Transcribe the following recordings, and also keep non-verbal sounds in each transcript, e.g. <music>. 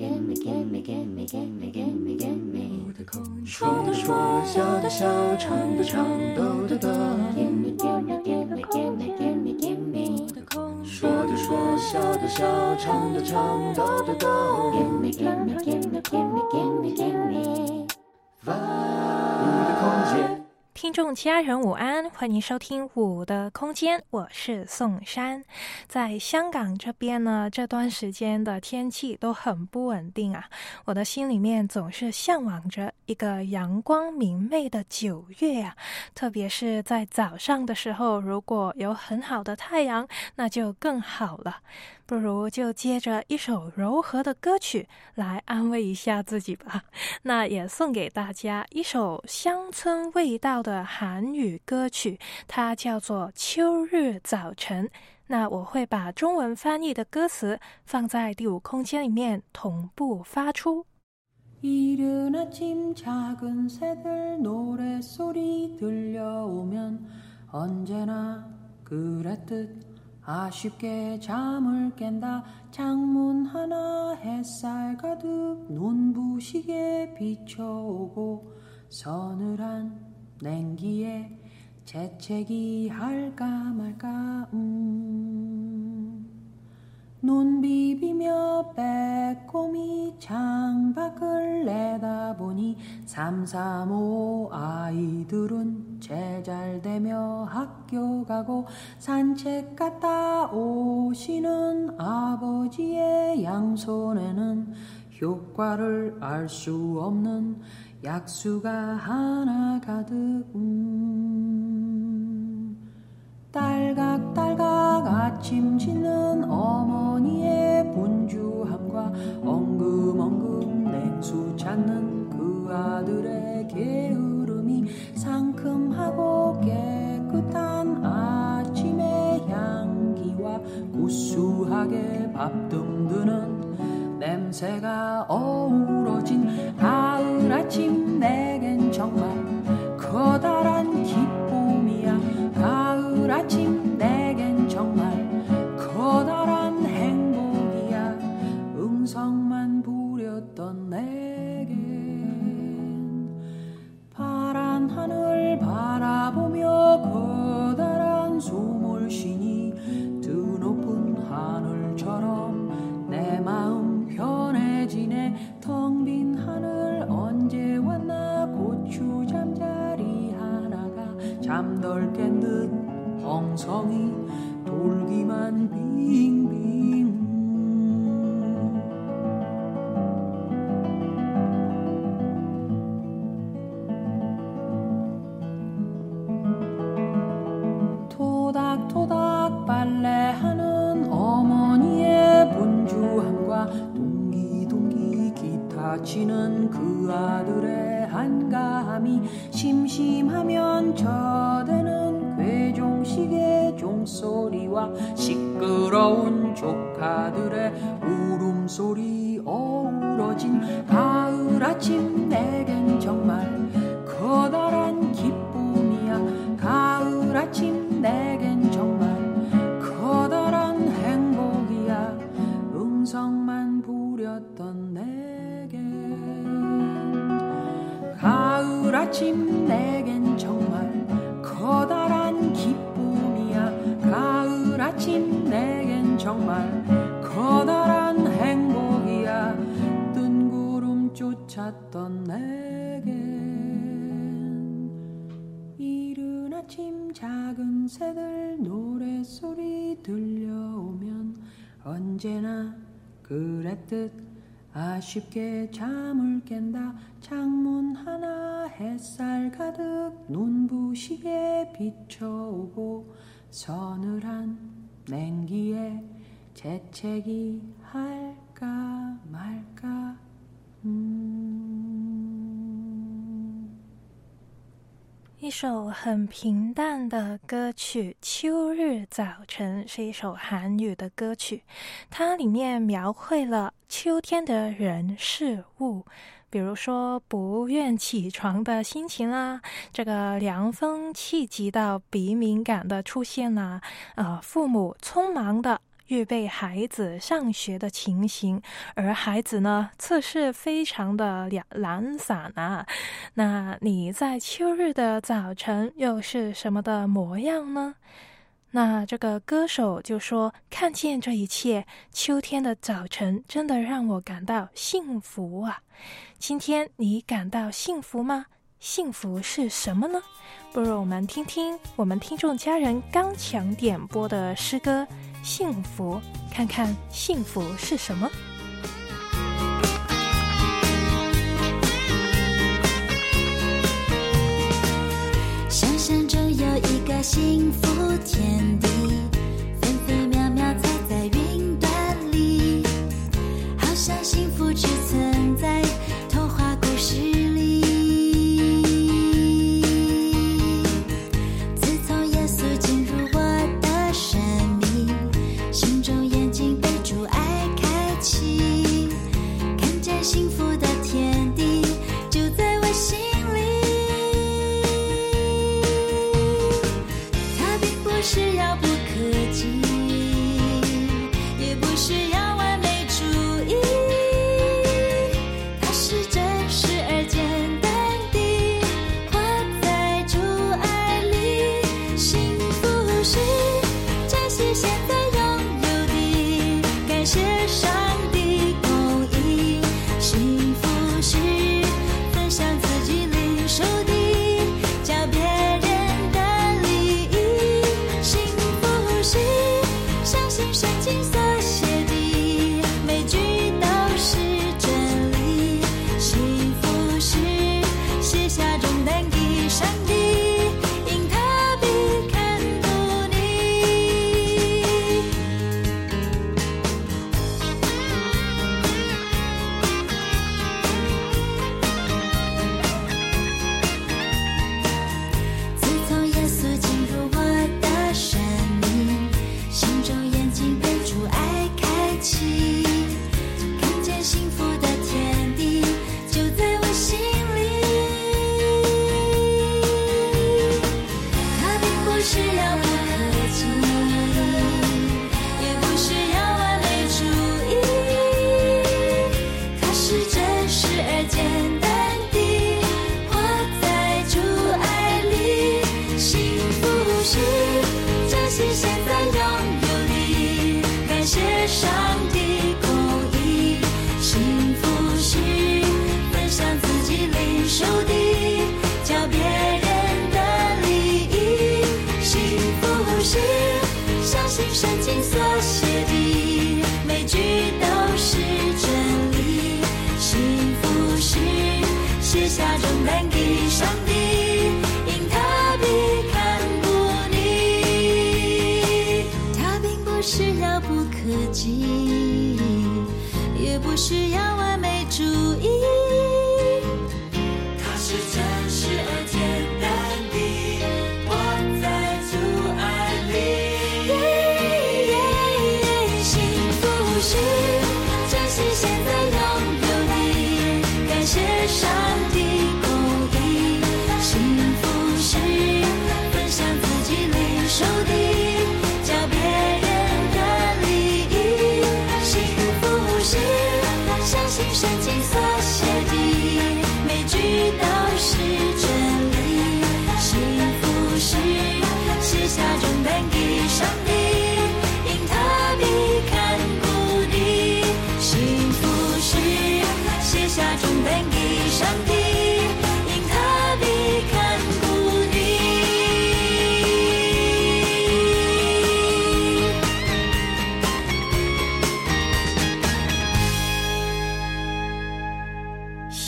Gimme, gimme, gimme, gimme, gimme, gimme. 说的说，笑的笑，唱的唱，抖的抖。Gimme, gimme, gimme, gimme, gimme, gimme. 说的说，笑的笑，唱的唱，抖的抖。Gimme, gimme, gimme, gimme, gimme, gimme. 我的空间。听众家人午安，欢迎收听五的空间，我是宋山。在香港这边呢，这段时间的天气都很不稳定啊，我的心里面总是向往着一个阳光明媚的九月啊，特别是在早上的时候，如果有很好的太阳，那就更好了。不如就接着一首柔和的歌曲来安慰一下自己吧。那也送给大家一首乡村味道的韩语歌曲，它叫做《秋日早晨》。那我会把中文翻译的歌词放在第五空间里面同步发出。이른아침작은새들노래소리들려오면언제나그랬듯 아쉽게 잠을 깬다 창문 하나 햇살 가득 눈부시게 비춰오고 서늘한 냉기에 재채기 할까 말까 음. 눈 비비며 빼꼼히 창밖을 내다보니 삼삼오 아이들은 제잘되며 학교 가고 산책 갔다 오시는 아버지의 양손에는 효과를 알 수 없는 약수가 하나 가득 음. 딸각딸각 아침 짓 찾는 그 아들의 게으름이 상큼하고 깨끗한 아침의 향기와 구수하게 밥 듬드는 냄새가 어우 바라보며 기타 치는 그 아들의 한가함이 심심하면 저대는 괴종식의 종소리와 시끄러운 조카들의 울음소리 어우러진 가을 아침 내 아침 내겐 정말 커다란 기쁨이야. 가을 아침 내겐 정말 커다란 행복이야. 뜬 구름 쫓았던 내겐 이른 아침 작은 새들 노래소리 들려오면 언제나 그랬듯 아쉽게 잠을 깬다 창문 하나 햇살 가득 눈부시게 비춰오고 서늘한 냉기에 재채기 할까 말까 음. 一首很平淡的歌曲《秋日早晨》是一首韩语的歌曲，它里面描绘了秋天的人事物，比如说不愿起床的心情啦，这个凉风气急到鼻敏感的出现啦，呃，父母匆忙的。预备孩子上学的情形，而孩子呢，测试非常的懒懒散啊。那你在秋日的早晨又是什么的模样呢？那这个歌手就说：“看见这一切，秋天的早晨真的让我感到幸福啊！今天你感到幸福吗？幸福是什么呢？不如我们听听我们听众家人刚强点播的诗歌《幸福》，看看幸福是什么。”想象中有一个幸福天地，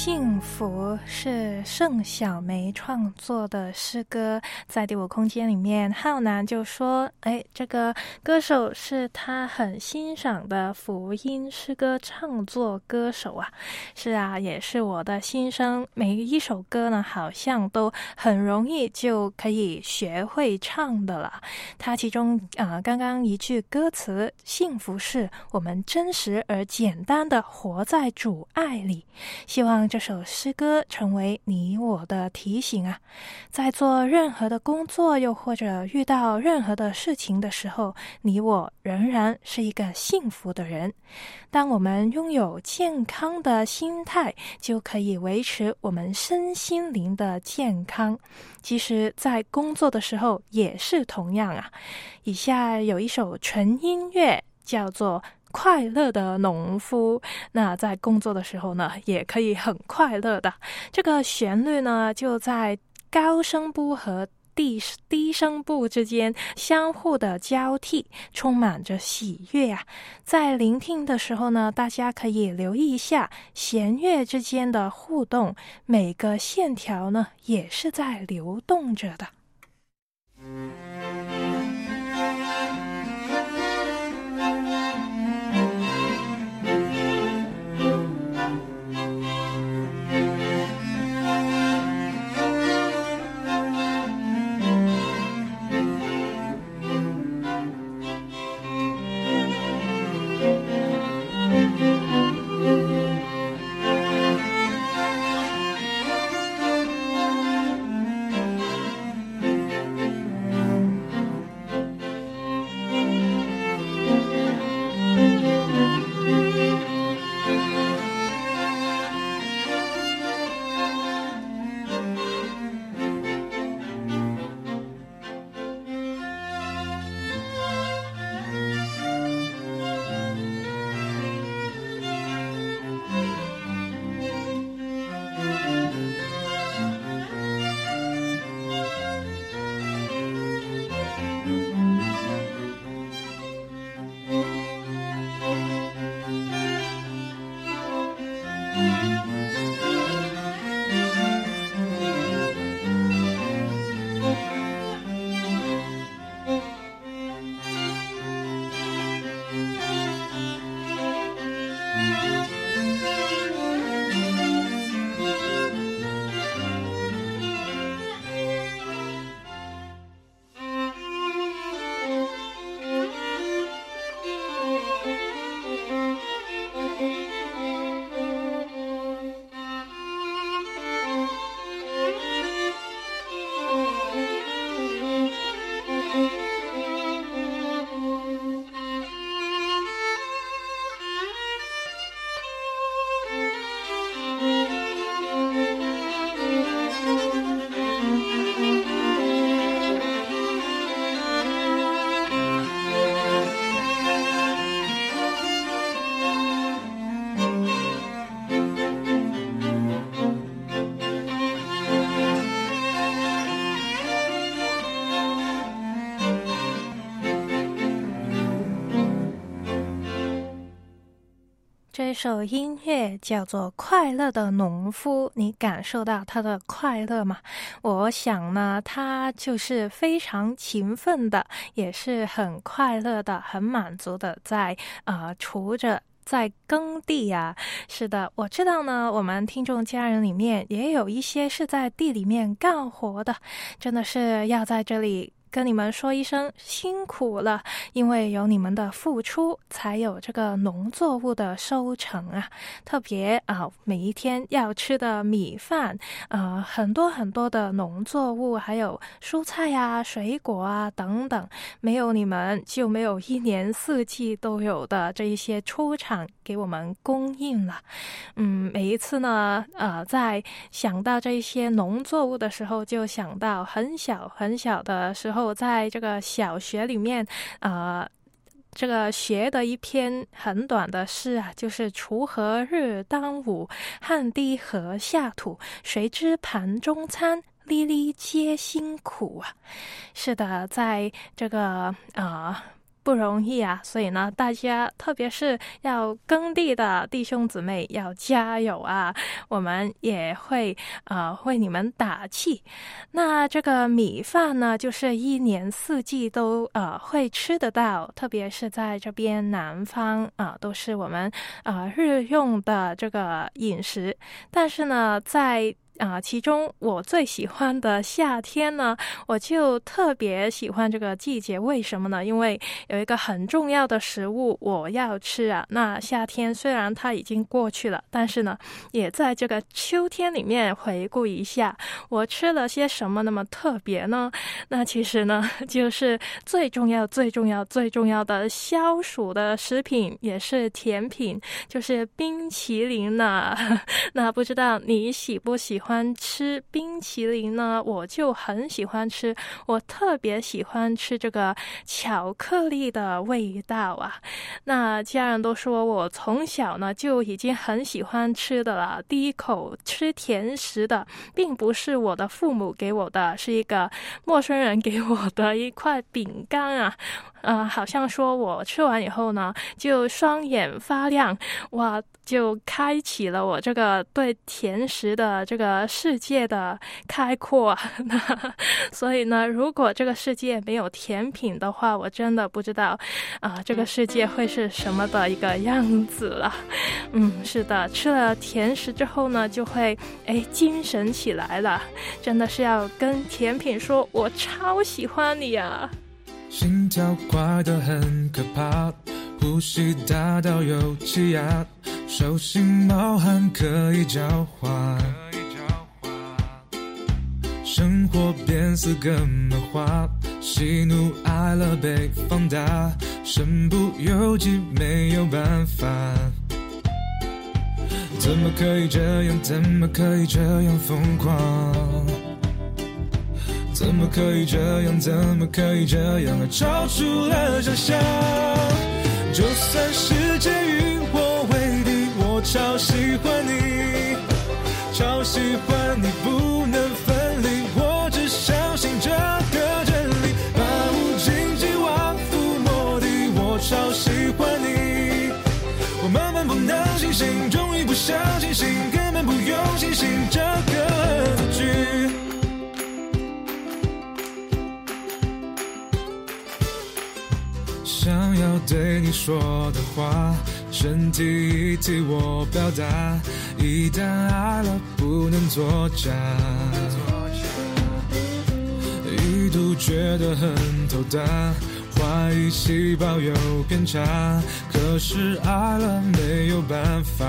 幸福是盛小梅创作的诗歌，在第五空间里面，浩南就说：“哎，这个歌手是他很欣赏的福音诗歌创作歌手啊。”是啊，也是我的心声。每一首歌呢，好像都很容易就可以学会唱的了。他其中啊、刚刚一句歌词“幸福是我们真实而简单的活在主爱里”，希望这首诗歌成为你我的提醒啊，在做任何的工作，又或者遇到任何的事情的时候，你我仍然是一个幸福的人。当我们拥有健康的心态，就可以维持我们身心灵的健康。其实，在工作的时候也是同样啊。以下有一首纯音乐，叫做。快乐的农夫，那在工作的时候呢，也可以很快乐的。这个旋律呢，就在高声部和低低声部之间相互的交替，充满着喜悦啊。在聆听的时候呢，大家可以留意一下弦乐之间的互动，每个线条呢，也是在流动着的。这首音乐叫做《快乐的农夫》，你感受到他的快乐吗？我想呢，他就是非常勤奋的，也是很快乐的，很满足的，在啊锄着，在耕地呀。是的，我知道呢，我们听众家人里面也有一些是在地里面干活的，真的是要在这里。跟你们说一声辛苦了，因为有你们的付出，才有这个农作物的收成啊！特别啊，每一天要吃的米饭，呃，很多很多的农作物，还有蔬菜呀、水果啊等等，没有你们就没有一年四季都有的这一些出产给我们供应了。嗯，每一次呢，呃，在想到这一些农作物的时候，就想到很小很小的时候。我在这个小学里面，呃，这个学的一篇很短的诗啊，就是“锄禾日当午，汗滴禾下土。谁知盘中餐，粒粒皆辛苦啊！”是的，在这个啊。不容易啊，所以呢，大家特别是要耕地的弟兄姊妹要加油啊！我们也会呃为你们打气。那这个米饭呢，就是一年四季都呃会吃得到，特别是在这边南方啊，都是我们呃日用的这个饮食。但是呢，在啊，其中我最喜欢的夏天呢，我就特别喜欢这个季节。为什么呢？因为有一个很重要的食物我要吃啊。那夏天虽然它已经过去了，但是呢，也在这个秋天里面回顾一下，我吃了些什么那么特别呢？那其实呢，<laughs> 就是最重要、最重要、最重要的消暑的食品，也是甜品，就是冰淇淋呢。<laughs> 那不知道你喜不喜欢吃冰淇淋呢？我就很喜欢吃，我特别喜欢吃这个巧克力的味道啊。那家人都说我从小呢就已经很喜欢吃的了。第一口吃甜食的，并不是我的父母给我的，是一个陌生人给我的一块饼干啊。呃，好像说我吃完以后呢，就双眼发亮，哇，就开启了我这个对甜食的这个世界的开阔。<laughs> 所以呢，如果这个世界没有甜品的话，我真的不知道啊，这个世界会是什么的一个样子了。<laughs> 嗯，是的，吃了甜食之后呢，就会哎精神起来了，真的是要跟甜品说，我超喜欢你啊。心跳快得很可怕，呼吸大到有气压，手心冒汗可以交换，生活变四个漫画，喜怒哀乐被放大，身不由己没有办法，怎么可以这样？怎么可以这样疯狂？怎么可以这样？怎么可以这样？超出了想象。就算世界与我为敌，我超喜欢你，超喜欢你，不能分离。我只相信这个真理，百无禁忌万夫莫敌，我超喜欢你。我慢慢不能清醒，终于不想清醒，说的话，身体替我表达。一旦爱了，不能作假。一度觉得很头大，怀疑细胞有偏差。可是爱了没有办法，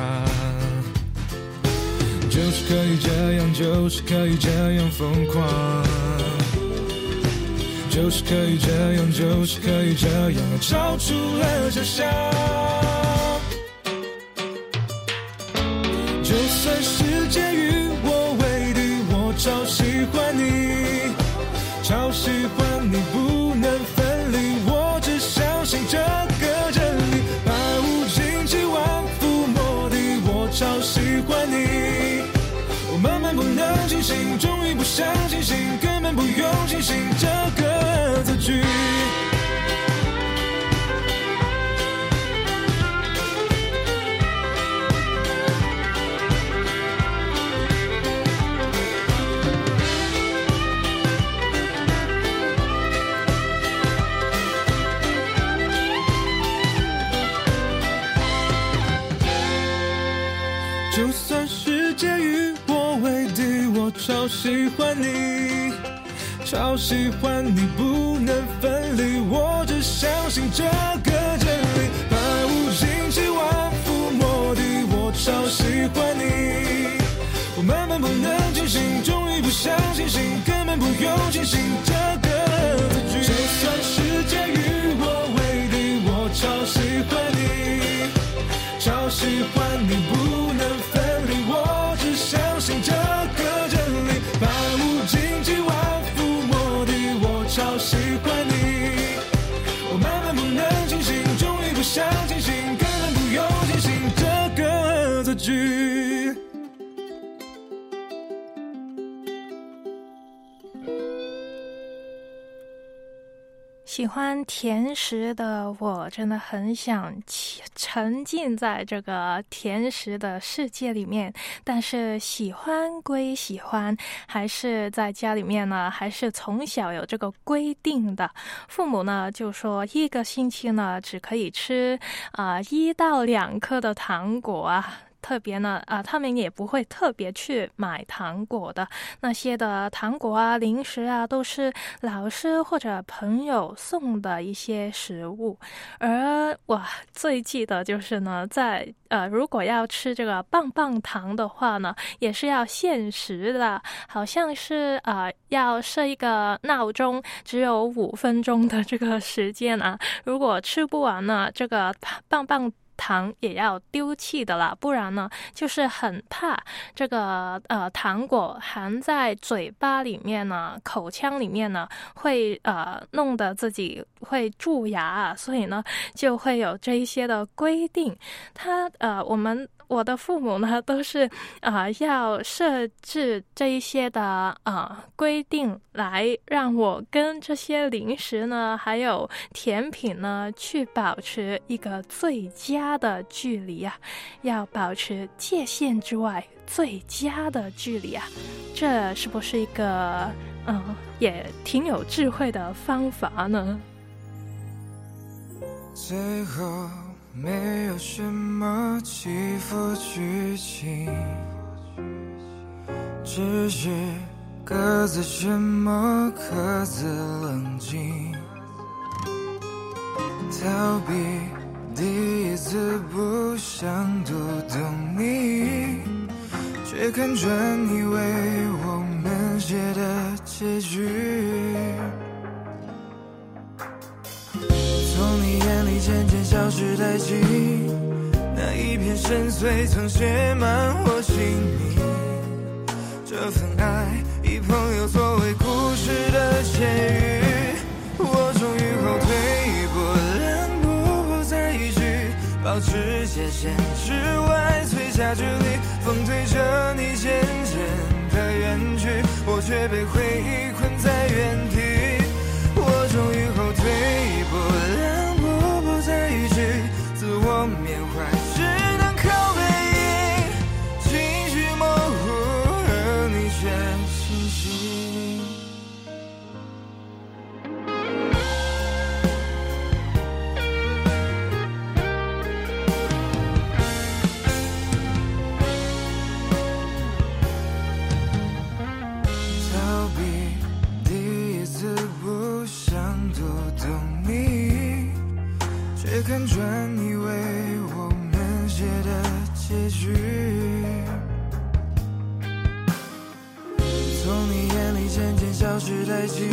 就是可以这样，就是可以这样疯狂。就是可以这样，就是可以这样，超出了想象。就算世界与我为敌，我超喜欢你，超喜欢你，不喜欢你。超喜欢你，不能分离。我只相信这个喜欢甜食的我，真的很想沉浸在这个甜食的世界里面。但是喜欢归喜欢，还是在家里面呢？还是从小有这个规定的？父母呢就说一个星期呢只可以吃啊一到两颗的糖果啊。特别呢，啊，他们也不会特别去买糖果的。那些的糖果啊、零食啊，都是老师或者朋友送的一些食物。而我最记得就是呢，在呃，如果要吃这个棒棒糖的话呢，也是要限时的，好像是啊，要设一个闹钟，只有五分钟的这个时间啊。如果吃不完呢，这个棒棒糖也要丢弃的啦，不然呢，就是很怕这个呃糖果含在嘴巴里面呢，口腔里面呢，会呃弄得自己会蛀牙，所以呢，就会有这一些的规定。它呃，我们。我的父母呢，都是啊，要设置这一些的啊规定，来让我跟这些零食呢，还有甜品呢，去保持一个最佳的距离啊，要保持界限之外最佳的距离啊，这是不是一个嗯，也挺有智慧的方法呢？最后。没有什么起伏剧情，只是各自沉默，各自冷静。逃避第一次不想读懂你，却看穿你为我们写的结局。从你眼里渐渐消失殆尽，那一片深邃曾写满我心里。这份爱以朋友作为故事的结语，我终于后退一步，两步不再一句，保持界限之外最佳距离。风推着你渐渐的远去，我却被回忆困在原地。我终于后退一看你为我们写的结局，从你眼里渐渐消失殆尽，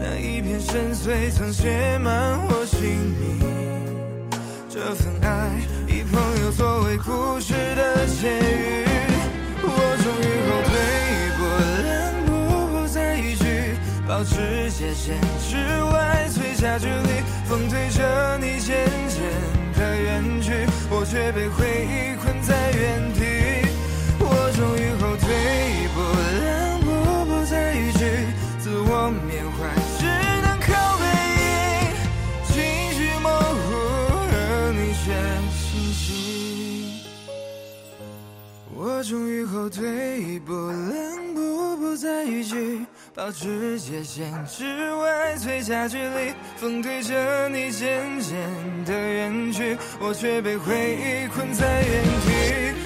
那一片深邃曾写满我姓名，这份爱以朋友作为故事的结局，我终于后退。保持界限之外最佳距离。风推着你渐渐的远去，我却被回忆困在原地。我终于后退一步，两步不再一句，自我缅怀只能靠背影，情绪模糊而你却清晰。我终于后退一步，两步不再逾矩，保持界限之外最佳距离。风推着你渐渐的远去，我却被回忆困在原地。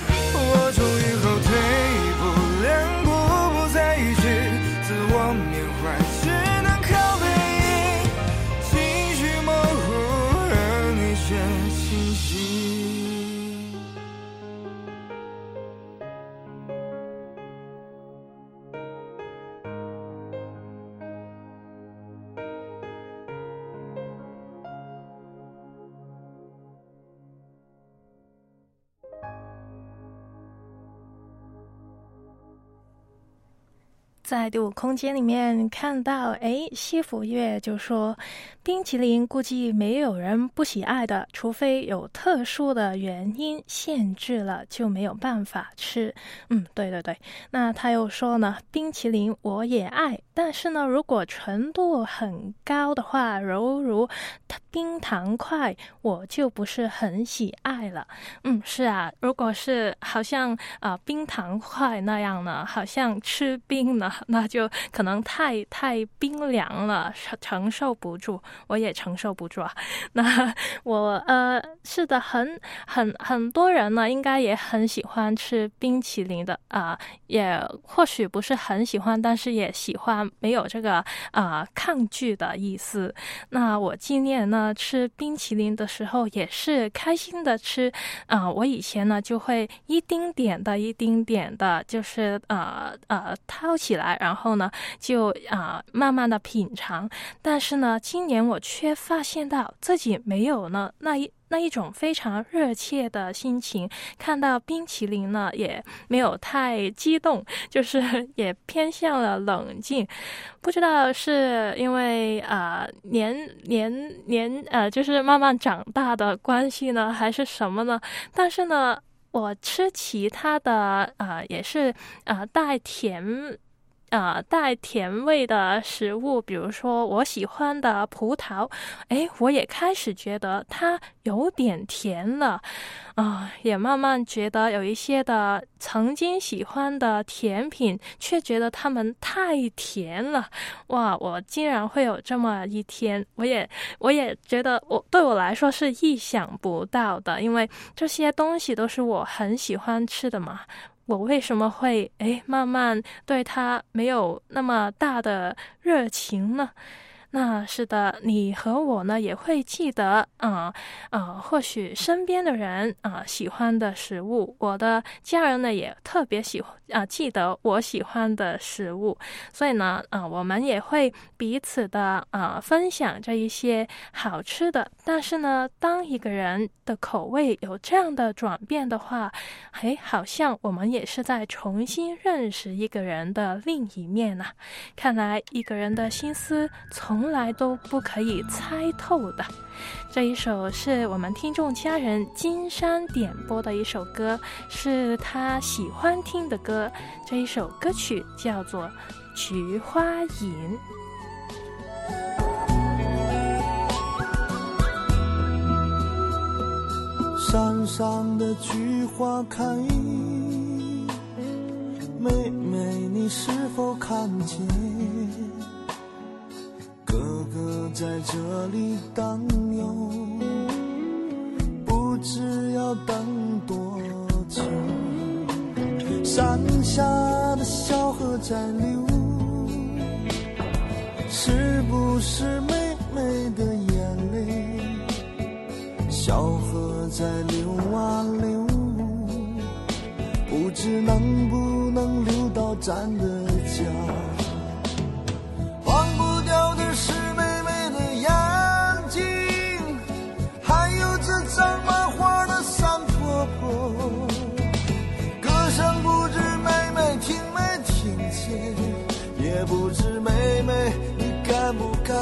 在第五空间里面看到，哎，西福月就说，冰淇淋估计没有人不喜爱的，除非有特殊的原因限制了，就没有办法吃。嗯，对对对。那他又说呢，冰淇淋我也爱，但是呢，如果纯度很高的话，犹如冰糖块，我就不是很喜爱了。嗯，是啊，如果是好像啊冰糖块那样呢，好像吃冰呢。<laughs> 那就可能太太冰凉了，承受不住，我也承受不住啊。那我呃是的，很很很多人呢，应该也很喜欢吃冰淇淋的啊、也或许不是很喜欢，但是也喜欢，没有这个啊、抗拒的意思。那我今年呢吃冰淇淋的时候也是开心的吃，啊、我以前呢就会一丁点的、一丁点的，就是呃呃掏起来，然后呢就啊、慢慢的品尝。但是呢，今年我却发现到自己没有呢那一。那一种非常热切的心情，看到冰淇淋呢，也没有太激动，就是 <laughs> 也偏向了冷静。不知道是因为啊、年年年呃，就是慢慢长大的关系呢，还是什么呢？但是呢，我吃其他的呃，也是呃带甜。呃，带甜味的食物，比如说我喜欢的葡萄，哎，我也开始觉得它有点甜了，啊、也慢慢觉得有一些的曾经喜欢的甜品，却觉得它们太甜了，哇，我竟然会有这么一天，我也我也觉得我对我来说是意想不到的，因为这些东西都是我很喜欢吃的嘛。我为什么会诶慢慢对他没有那么大的热情呢？那是的，你和我呢也会记得，啊、啊、或许身边的人啊、喜欢的食物，我的家人呢也特别喜欢啊、记得我喜欢的食物，所以呢，啊、我们也会彼此的啊、分享这一些好吃的。但是呢，当一个人的口味有这样的转变的话，嘿，好像我们也是在重新认识一个人的另一面呐、看来一个人的心思从从来都不可以猜透的。这一首是我们听众家人金山点播的一首歌，是他喜欢听的歌。这一首歌曲叫做《菊花吟》。山上的菊花开，妹妹你是否看见？哥哥在这里等哟，不知要等多久。山下的小河在流，是不是妹妹的眼泪？小河在流啊流，不知能不能流到咱的家。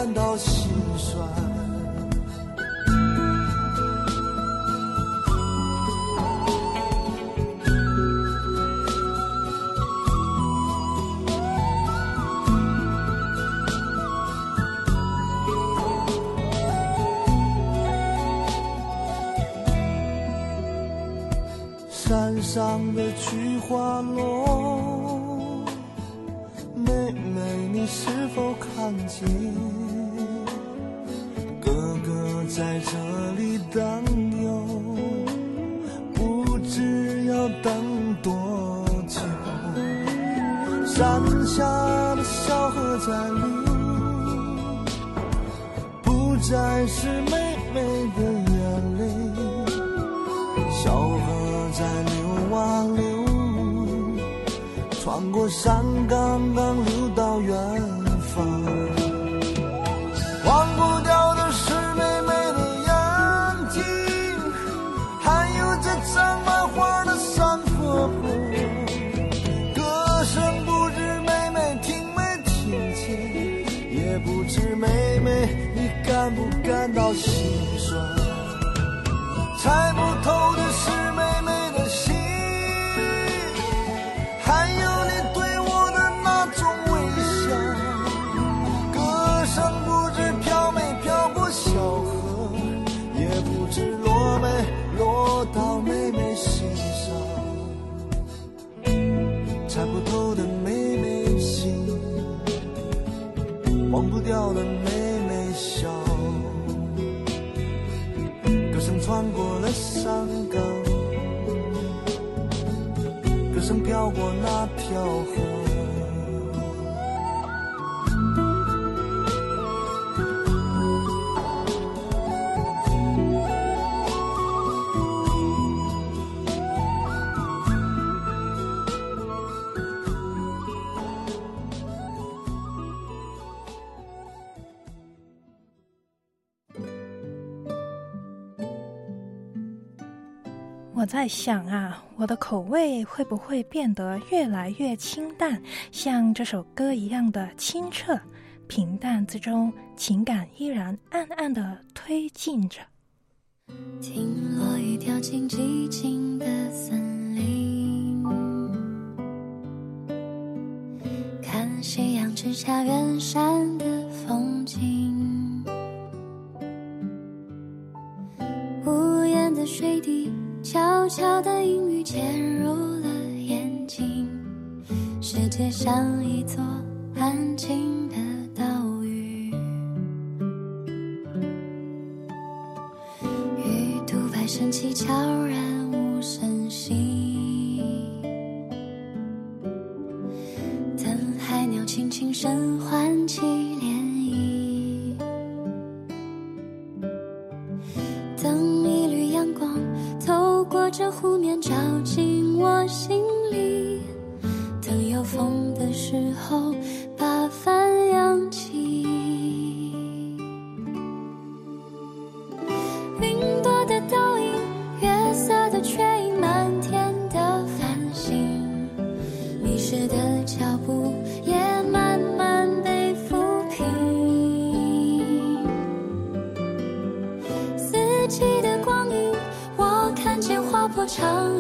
感到心酸。山上的菊花落，妹妹你是否看见？在想啊，我的口味会不会变得越来越清淡，像这首歌一样的清澈、平淡之中，情感依然暗暗的推进着。听落雨掉进寂静的森林，看夕阳之下远山的风景，屋檐的水滴。悄悄的阴雨潜入了眼睛，世界像一座安静的岛屿，鱼肚白升起，悄然无声息，等海鸟轻轻声唤起我心里，等有风的时候把帆扬起。云朵的倒影，月色的缺影，满天的繁星，迷失的脚步也慢慢被抚平。四季的光影。我看见划破长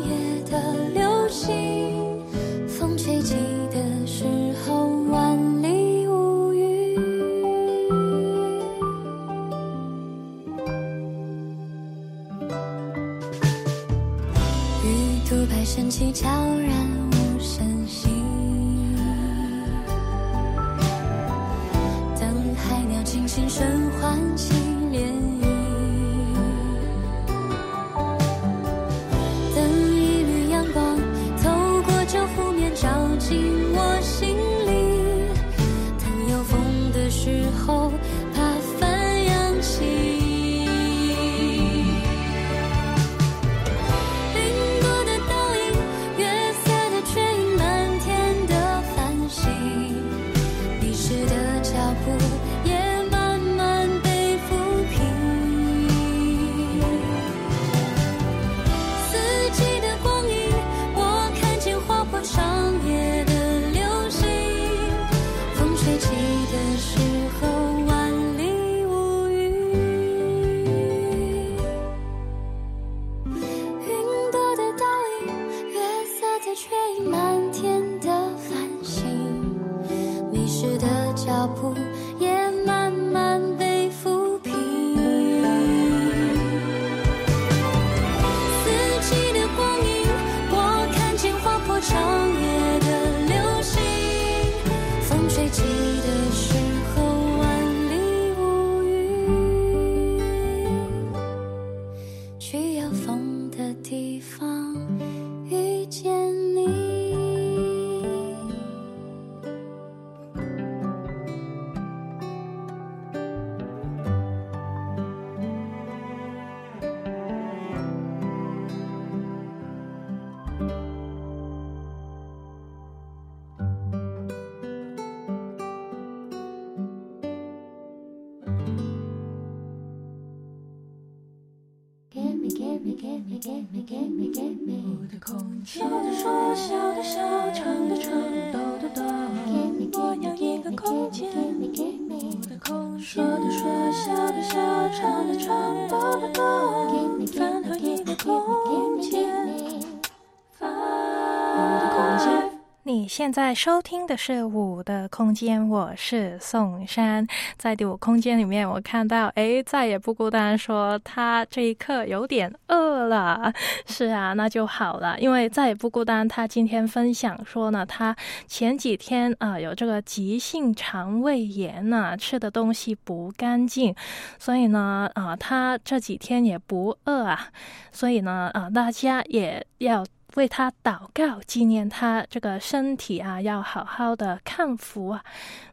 现在收听的是《五的空间》，我是宋珊。在第五空间里面，我看到，哎，再也不孤单，说他这一刻有点饿了。<laughs> 是啊，那就好了，因为再也不孤单。他今天分享说呢，他前几天啊、有这个急性肠胃炎呢，吃的东西不干净，所以呢，啊、他这几天也不饿啊，所以呢，啊、大家也要。为他祷告，纪念他这个身体啊，要好好的康复啊。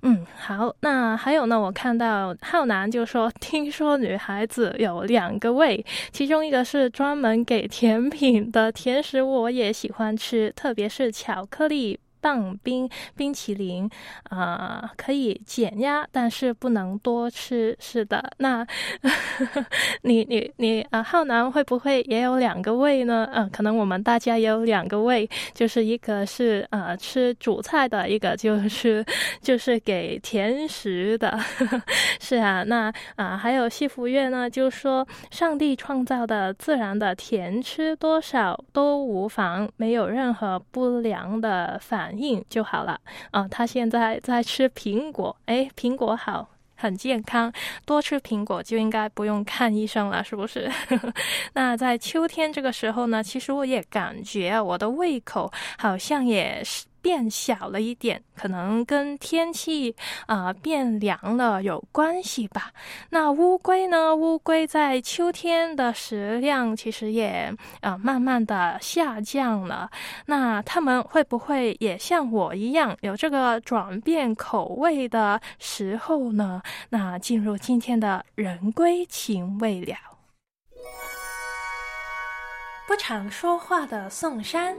嗯，好，那还有呢，我看到浩南就说，听说女孩子有两个胃，其中一个是专门给甜品的甜食，我也喜欢吃，特别是巧克力。棒冰冰淇淋，啊，可以减压，但是不能多吃。是的，那 <laughs> 你你你啊，浩南会不会也有两个胃呢？嗯，可能我们大家也有两个胃，就是一个是呃吃主菜的，一个就是就是给甜食的。<laughs> 是啊，那啊还有西福月呢，就说上帝创造的自然的甜吃多少都无妨，没有任何不良的反。反应就好了啊！他现在在吃苹果，哎，苹果好，很健康，多吃苹果就应该不用看医生了，是不是？<laughs> 那在秋天这个时候呢，其实我也感觉我的胃口好像也是。变小了一点，可能跟天气啊变凉了有关系吧。那乌龟呢？乌龟在秋天的食量其实也啊慢慢的下降了。那它们会不会也像我一样有这个转变口味的时候呢？那进入今天的人归情未了，不常说话的宋山。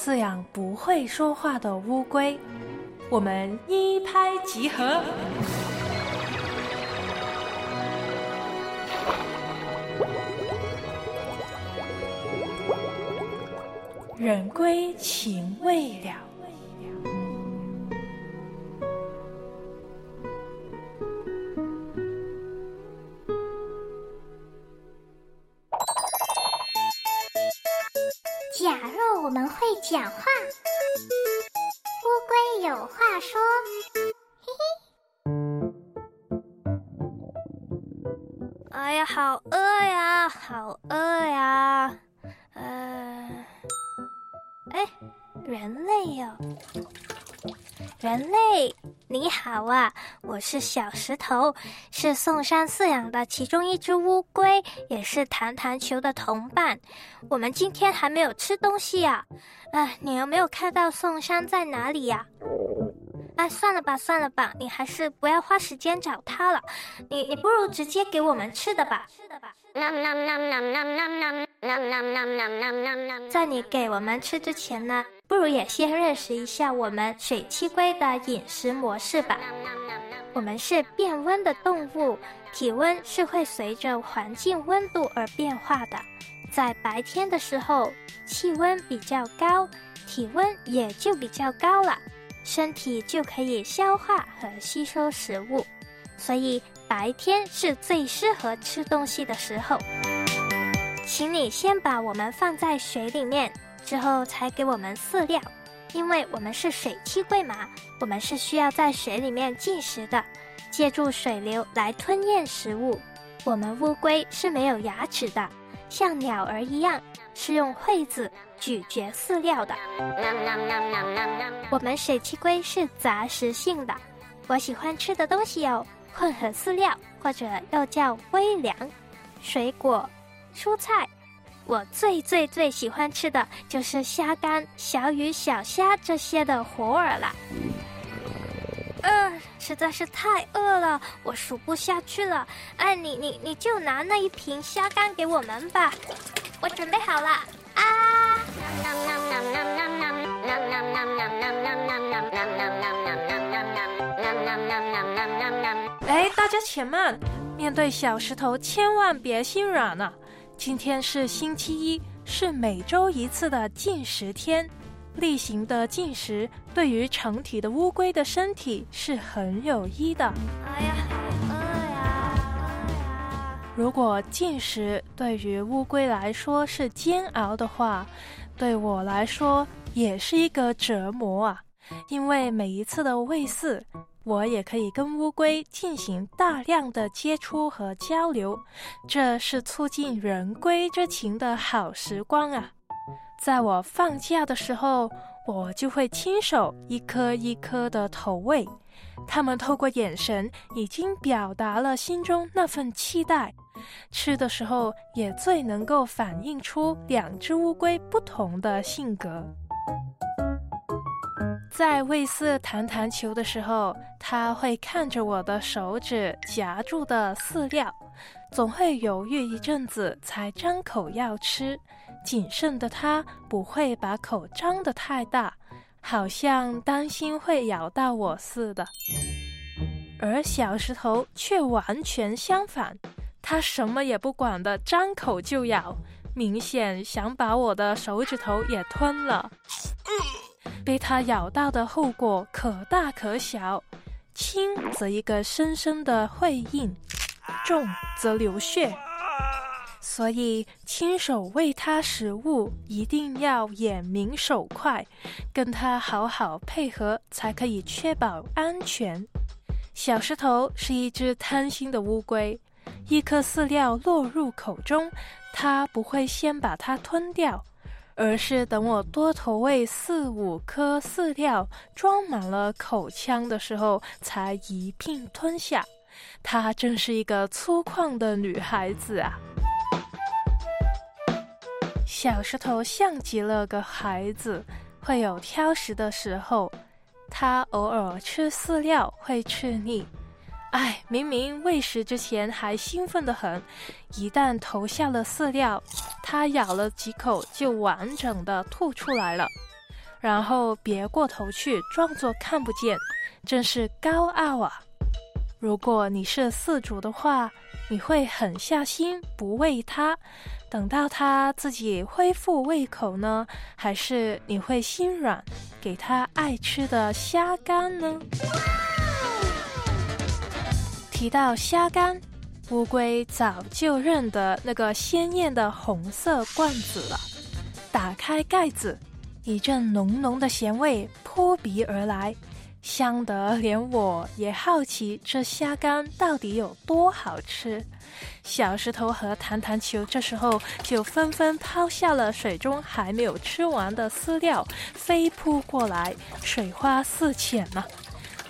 饲养不会说话的乌龟，我们一拍即合。人归情未了。假若我们会讲话，乌龟有话说，嘿嘿。哎呀，好饿呀，好饿呀，呃，哎，人类哟。人类，你好啊！我是小石头，是宋山饲养的其中一只乌龟，也是弹弹球的同伴。我们今天还没有吃东西呀！哎，你有没有看到宋山在哪里呀？哎，算了吧，算了吧，你还是不要花时间找他了。你你不如直接给我们吃的吧。吃的吧。在你给我们吃之前呢？不如也先认识一下我们水栖龟的饮食模式吧。我们是变温的动物，体温是会随着环境温度而变化的。在白天的时候，气温比较高，体温也就比较高了，身体就可以消化和吸收食物，所以白天是最适合吃东西的时候。请你先把我们放在水里面。之后才给我们饲料，因为我们是水栖龟嘛，我们是需要在水里面进食的，借助水流来吞咽食物。我们乌龟是没有牙齿的，像鸟儿一样是用喙子咀嚼饲料的。我们水栖龟是杂食性的，我喜欢吃的东西有混合饲料，或者又叫微粮、水果、蔬菜。我最最最喜欢吃的就是虾干、小鱼、小虾这些的活饵了。嗯，实在是太饿了，我数不下去了。哎，你你你就拿那一瓶虾干给我们吧，我准备好了。啊！哎，大家且慢，面对小石头千万别心软啊！今天是星期一，是每周一次的进食天。例行的进食对于成体的乌龟的身体是很有益的。哎呀，好饿呀！如果进食对于乌龟来说是煎熬的话，对我来说也是一个折磨啊！因为每一次的喂饲。我也可以跟乌龟进行大量的接触和交流，这是促进人龟之情的好时光啊！在我放假的时候，我就会亲手一颗一颗的投喂。他们透过眼神已经表达了心中那份期待，吃的时候也最能够反映出两只乌龟不同的性格。在喂饲弹弹球的时候，它会看着我的手指夹住的饲料，总会犹豫一阵子才张口要吃。谨慎的它不会把口张得太大，好像担心会咬到我似的。而小石头却完全相反，它什么也不管的张口就咬，明显想把我的手指头也吞了。被它咬到的后果可大可小，轻则一个深深的会印，重则流血。所以亲手喂它食物一定要眼明手快，跟它好好配合，才可以确保安全。小石头是一只贪心的乌龟，一颗饲料落入口中，它不会先把它吞掉。而是等我多投喂四五颗饲料，装满了口腔的时候，才一并吞下。她真是一个粗犷的女孩子啊！小石头像极了个孩子，会有挑食的时候。他偶尔吃饲料会吃腻。哎，明明喂食之前还兴奋得很，一旦投下了饲料，它咬了几口就完整的吐出来了，然后别过头去装作看不见，真是高傲啊！如果你是饲主的话，你会狠下心不喂它，等到它自己恢复胃口呢，还是你会心软，给它爱吃的虾干呢？提到虾干，乌龟早就认得那个鲜艳的红色罐子了。打开盖子，一阵浓浓的咸味扑鼻而来，香得连我也好奇这虾干到底有多好吃。小石头和弹弹球这时候就纷纷抛下了水中还没有吃完的饲料，飞扑过来，水花四溅呢。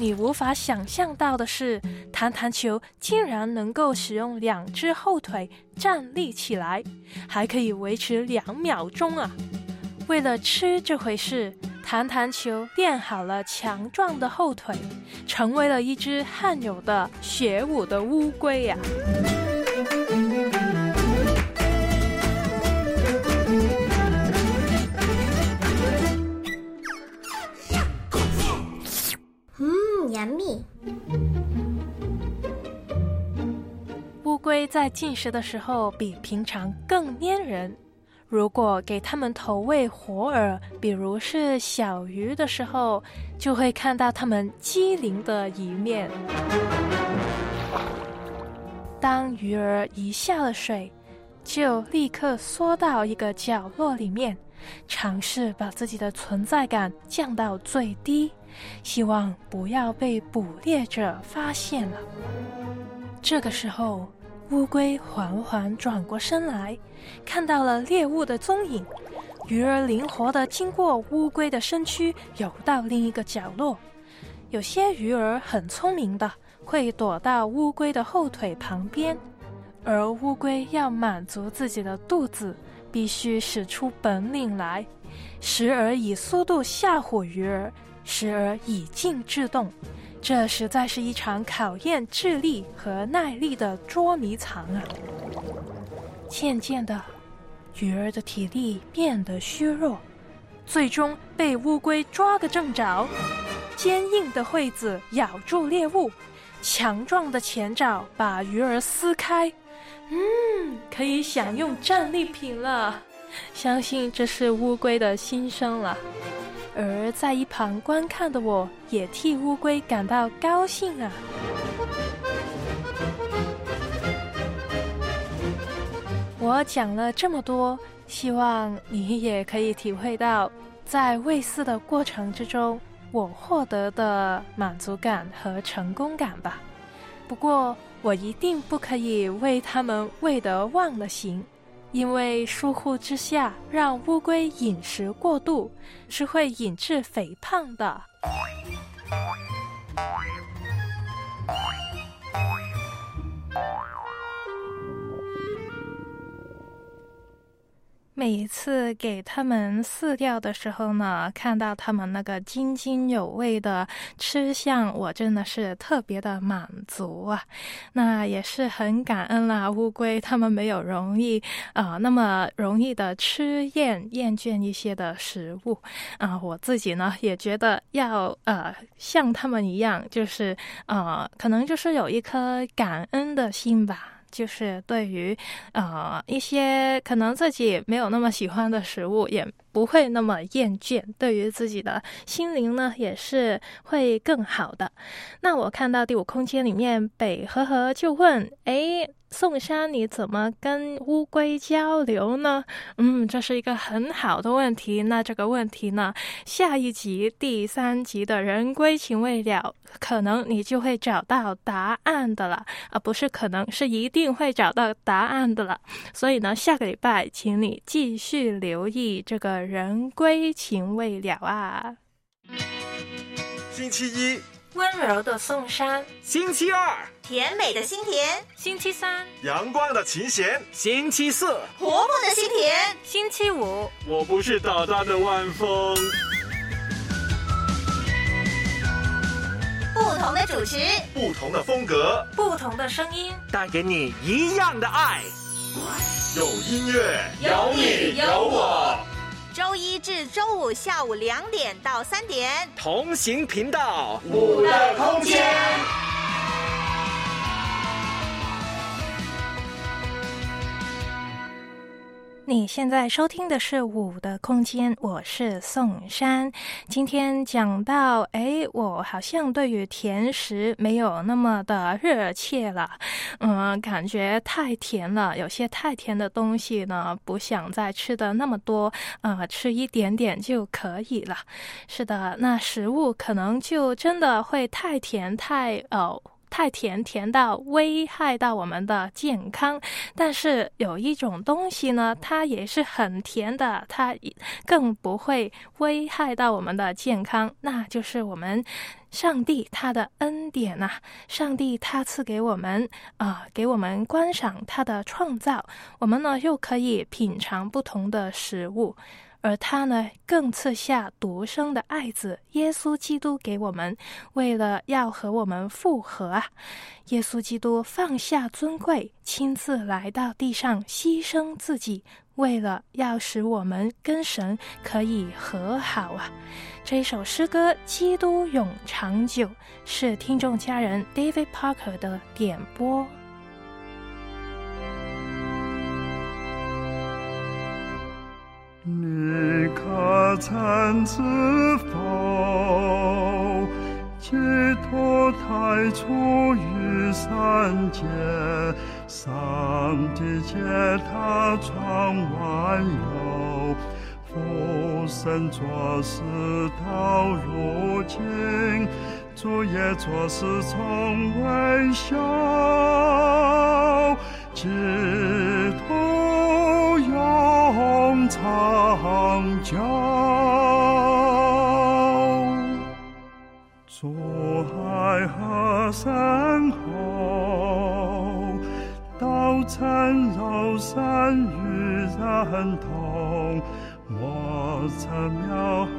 你无法想象到的是，弹弹球竟然能够使用两只后腿站立起来，还可以维持两秒钟啊！为了吃这回事，弹弹球练好了强壮的后腿，成为了一只罕有的学武的乌龟呀！杨幂。乌龟在进食的时候比平常更粘人。如果给它们投喂活饵，比如是小鱼的时候，就会看到它们机灵的一面。当鱼儿一下了水，就立刻缩到一个角落里面，尝试把自己的存在感降到最低。希望不要被捕猎者发现了。这个时候，乌龟缓缓转过身来，看到了猎物的踪影。鱼儿灵活地经过乌龟的身躯，游到另一个角落。有些鱼儿很聪明的，会躲到乌龟的后腿旁边。而乌龟要满足自己的肚子，必须使出本领来，时而以速度吓唬鱼儿。时而以静制动，这实在是一场考验智力和耐力的捉迷藏啊！渐渐的，鱼儿的体力变得虚弱，最终被乌龟抓个正着。坚硬的喙子咬住猎物，强壮的前爪把鱼儿撕开。嗯，可以享用战利品了。相信这是乌龟的心声了。而在一旁观看的我，也替乌龟感到高兴啊！我讲了这么多，希望你也可以体会到，在喂饲的过程之中，我获得的满足感和成功感吧。不过，我一定不可以为他们喂得忘了形。因为疏忽之下让乌龟饮食过度，是会引致肥胖的。每一次给他们饲料的时候呢，看到他们那个津津有味的吃相，我真的是特别的满足啊！那也是很感恩啦，乌龟他们没有容易啊那么容易的吃厌厌倦一些的食物啊。我自己呢也觉得要呃像他们一样，就是呃可能就是有一颗感恩的心吧。就是对于，呃，一些可能自己没有那么喜欢的食物，也不会那么厌倦。对于自己的心灵呢，也是会更好的。那我看到第五空间里面，北和和就问：哎。宋山，你怎么跟乌龟交流呢？嗯，这是一个很好的问题。那这个问题呢，下一集第三集的人归情未了，可能你就会找到答案的了，啊不是可能是一定会找到答案的了。所以呢，下个礼拜请你继续留意这个人归情未了啊。星期一。温柔的宋山，星期二；甜美的心田，星期三；阳光的琴弦，星期四；活泼的心田，星期五。我不是捣蛋的万峰。不同的主持，不同的风格，不同的声音，带给你一样的爱。有音乐，有你有我。周一至周五下午两点到三点，同行频道五的空间。你现在收听的是《五的空间》，我是宋山。今天讲到，哎，我好像对于甜食没有那么的热切了，嗯，感觉太甜了，有些太甜的东西呢，不想再吃的那么多，呃，吃一点点就可以了。是的，那食物可能就真的会太甜，太哦。太甜，甜到危害到我们的健康。但是有一种东西呢，它也是很甜的，它更不会危害到我们的健康，那就是我们上帝他的恩典呐。上帝他赐给我们啊，给我们观赏他的创造，我们呢又可以品尝不同的食物。而他呢，更赐下独生的爱子耶稣基督给我们，为了要和我们复合啊！耶稣基督放下尊贵，亲自来到地上，牺牲自己，为了要使我们跟神可以和好啊！这一首诗歌《基督永长久》是听众家人 David Parker 的点播。你可曾知否？基督太初于三界，上帝借他创万有，父神做事到如今，主也做事从未休。基督。长江，左海和山后，道成肉山与人同。我曾描海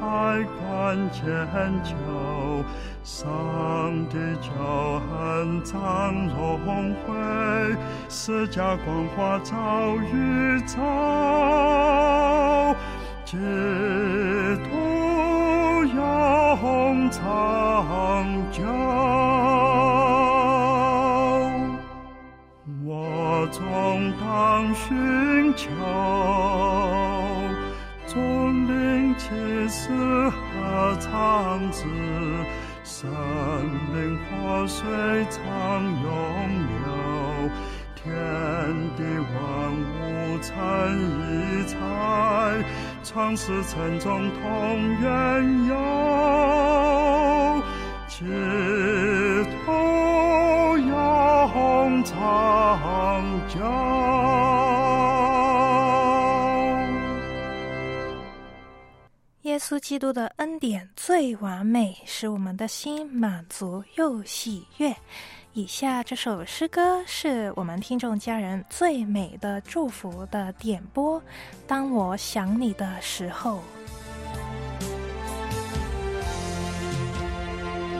观千秋，上帝就恨苍荣辉，释迦光华照宇宙，基督永长江。我总当寻求。众灵其实何长止？生命活水常永流，天地万物成一彩，长是城中同远游，枝头杨长娇。耶稣基督的恩典最完美，使我们的心满足又喜悦。以下这首诗歌是我们听众家人最美的祝福的点播。当我想你的时候，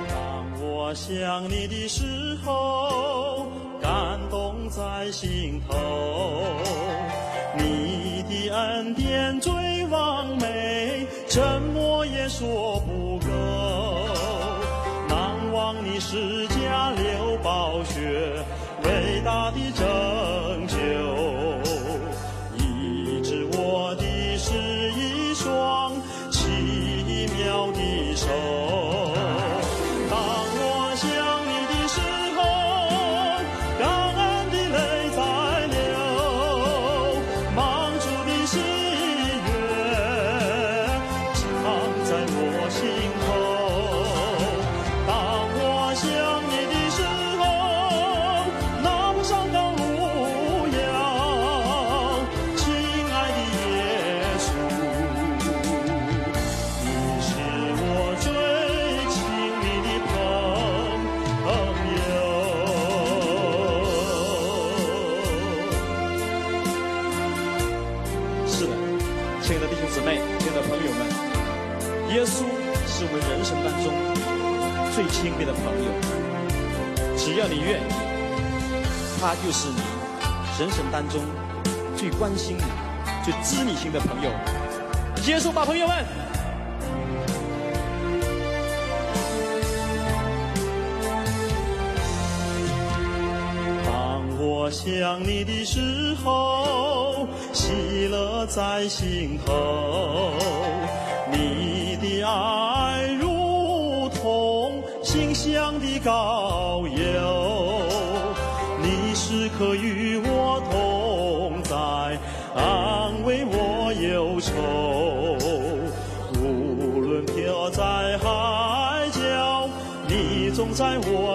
当我想你的时候，感动在心头。你的恩典最完美，怎么也说不够。世家流宝血，伟大的。当中最关心你、最知你心的朋友。接受吧，朋友们。当我想你的时候，喜乐在心头。在我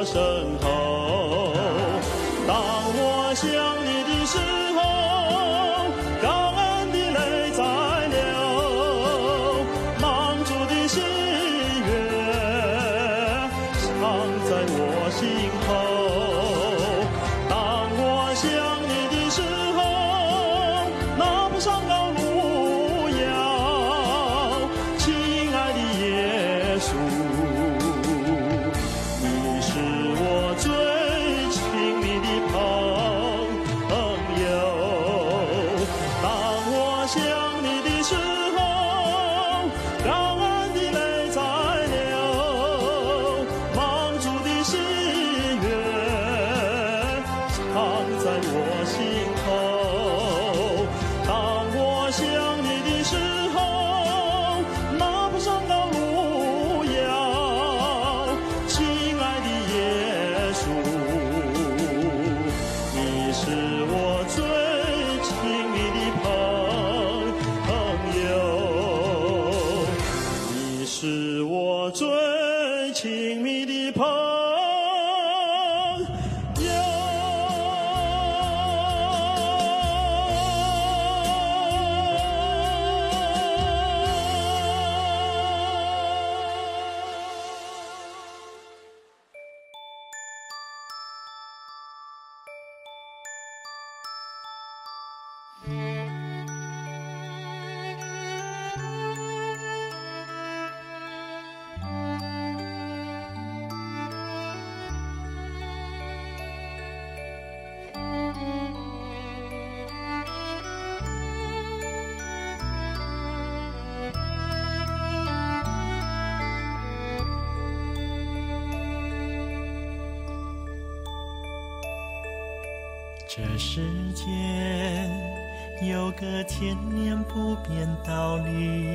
个千年不变道理，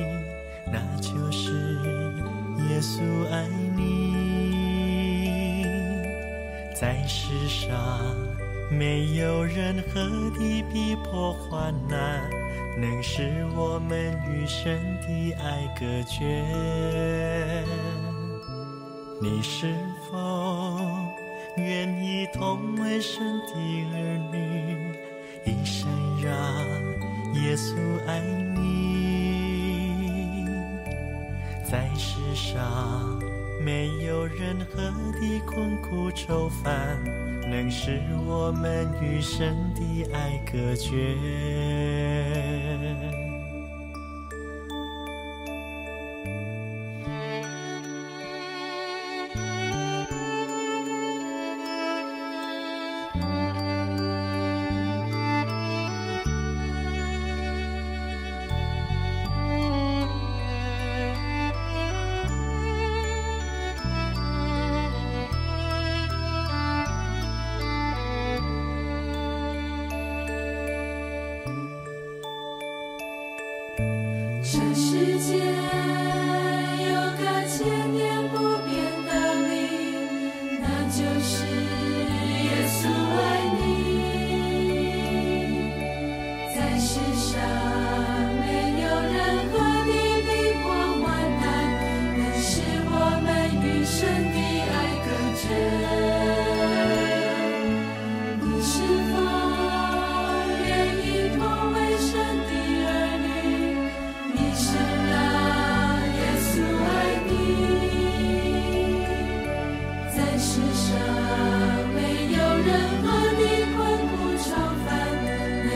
那就是耶稣爱你。在世上没有任何的逼迫患难，能使我们与神的爱隔绝。你是否愿意同为神的儿女，一生让耶稣爱你？在世上没有任何的困苦愁烦，能使我们与神的爱隔绝。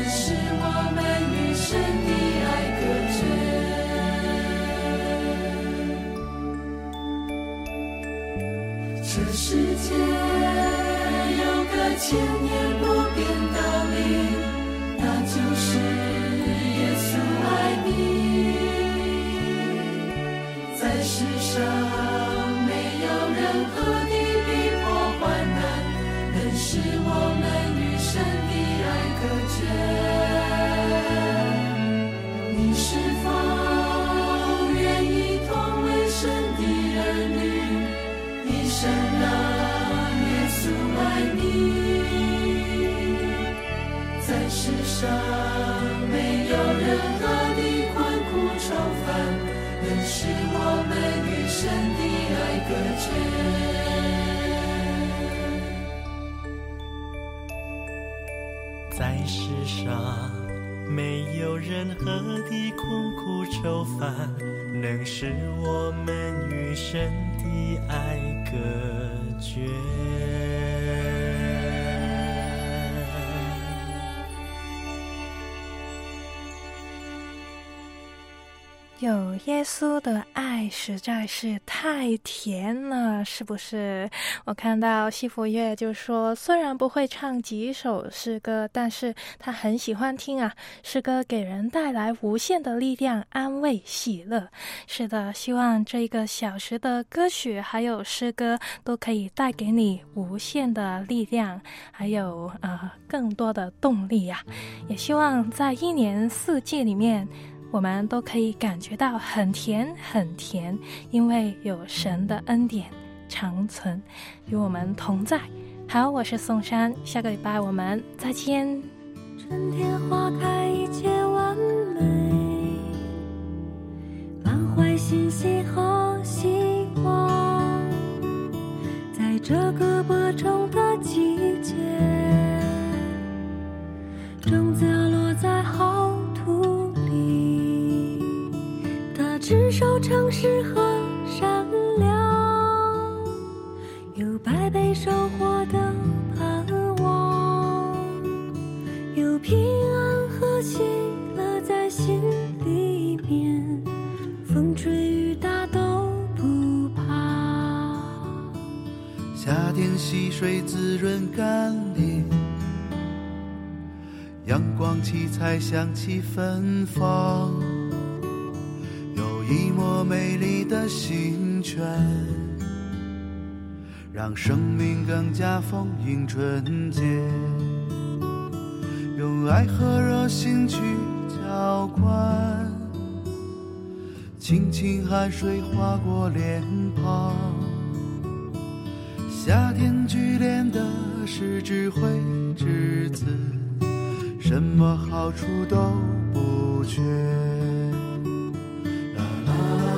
是我们与神的爱隔绝这世界有个千年不变道理那就是耶稣爱你在世上没有任何的逼迫患难更是我们与神在世上没有任何的困苦愁烦，能使我们与神的爱隔绝。有耶稣的爱实在是太甜了，是不是？我看到西佛月就说，虽然不会唱几首诗歌，但是他很喜欢听啊。诗歌给人带来无限的力量、安慰、喜乐。是的，希望这一个小时的歌曲还有诗歌都可以带给你无限的力量，还有呃更多的动力呀、也希望在一年四季里面。我们都可以感觉到很甜很甜，因为有神的恩典长存，与我们同在。好，我是宋珊，下个礼拜我们再见。春天花开，一切完美，满怀欣喜和希望，在这个播种的季节，种子它只收诚实和善良，有百倍收获的盼望。有平安和喜乐在心里面，风吹雨打都不怕。夏天溪水滋润甘霖，阳光七彩，香气芬芳，一抹美丽的清泉，让生命更加丰盈纯洁。用爱和热心去浇灌，轻轻汗水划过脸庞。夏天聚敛的是智慧之子，什么好处都不缺。啦啦